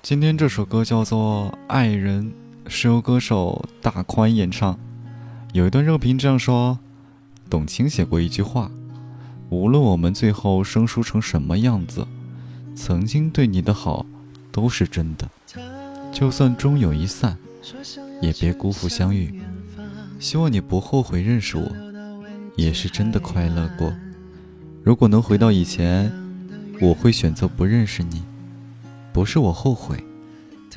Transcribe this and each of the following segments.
今天这首歌叫做《爱人》，是由歌手大宽演唱。有一段热评这样说：董卿写过一句话，无论我们最后生疏成什么样子，曾经对你的好都是真的。就算终有一散，也别辜负相遇。希望你不后悔认识我，也是真的快乐过。如果能回到以前，我会选择不认识你。不是我后悔，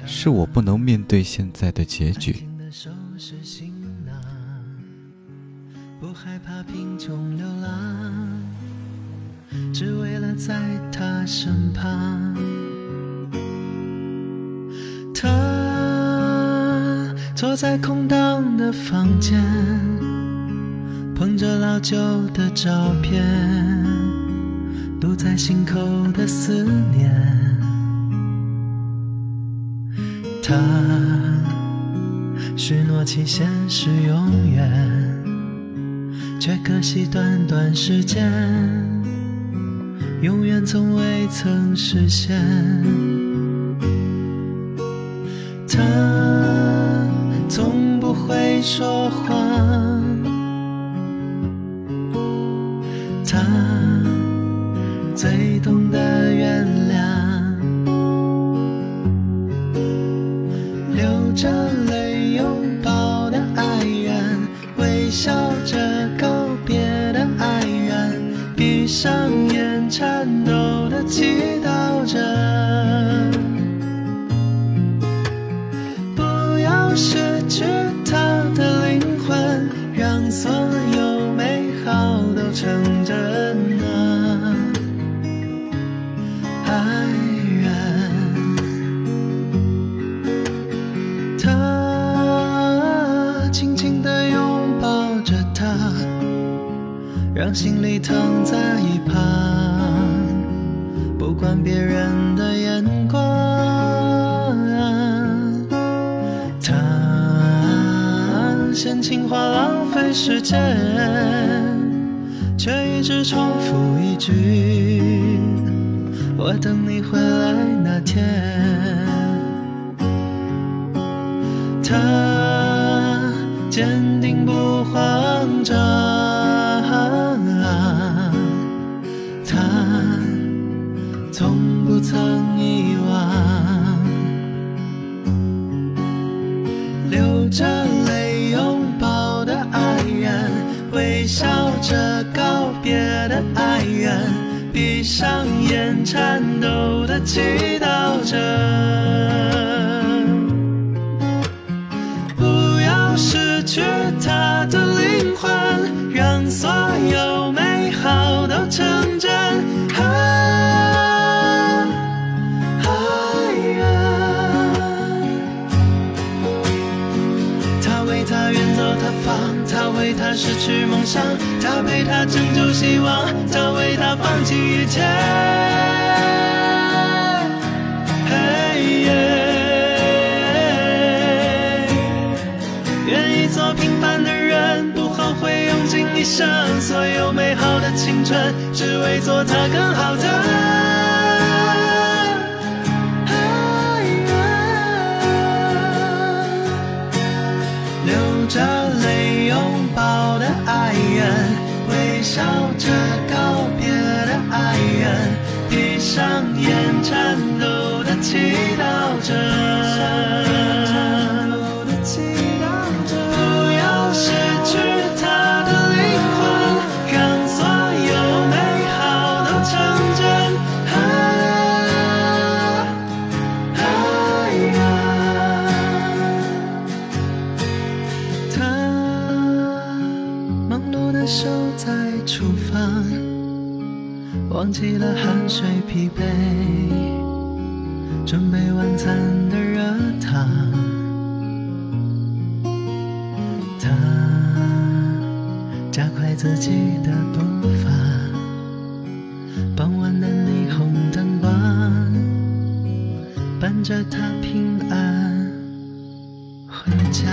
是我不能面对现在的结局。不害怕贫穷流浪，只为了在他身旁。他坐在空荡的房间，捧着老旧的照片，堵在心口的思念。他许诺期限是永远，却可惜短短时间，永远从未曾实现。他从不会说谎，他最懂得原谅。着泪拥抱的爱人，微笑着告别的爱人，闭上眼颤抖的祈祷着，不要失去他的灵魂，让所有美好都成真。心里疼在一旁，不管别人的眼光。他嫌情话浪费时间，却一直重复一句：我等你回来那天。微笑着告别的爱人，闭上眼颤抖的祈祷着，不要失去他的灵魂，让所有美好都成真。他失去梦想，他陪他拯救希望，他为他放弃一切。嘿愿意做平凡的人，不后悔用尽一生所有美好的青春，只为做他更好的。笑着告别的爱人，闭上眼颤忘记了汗水疲惫，准备晚餐的热汤。他加快自己的步伐，傍晚的霓虹灯光伴着他平安回家。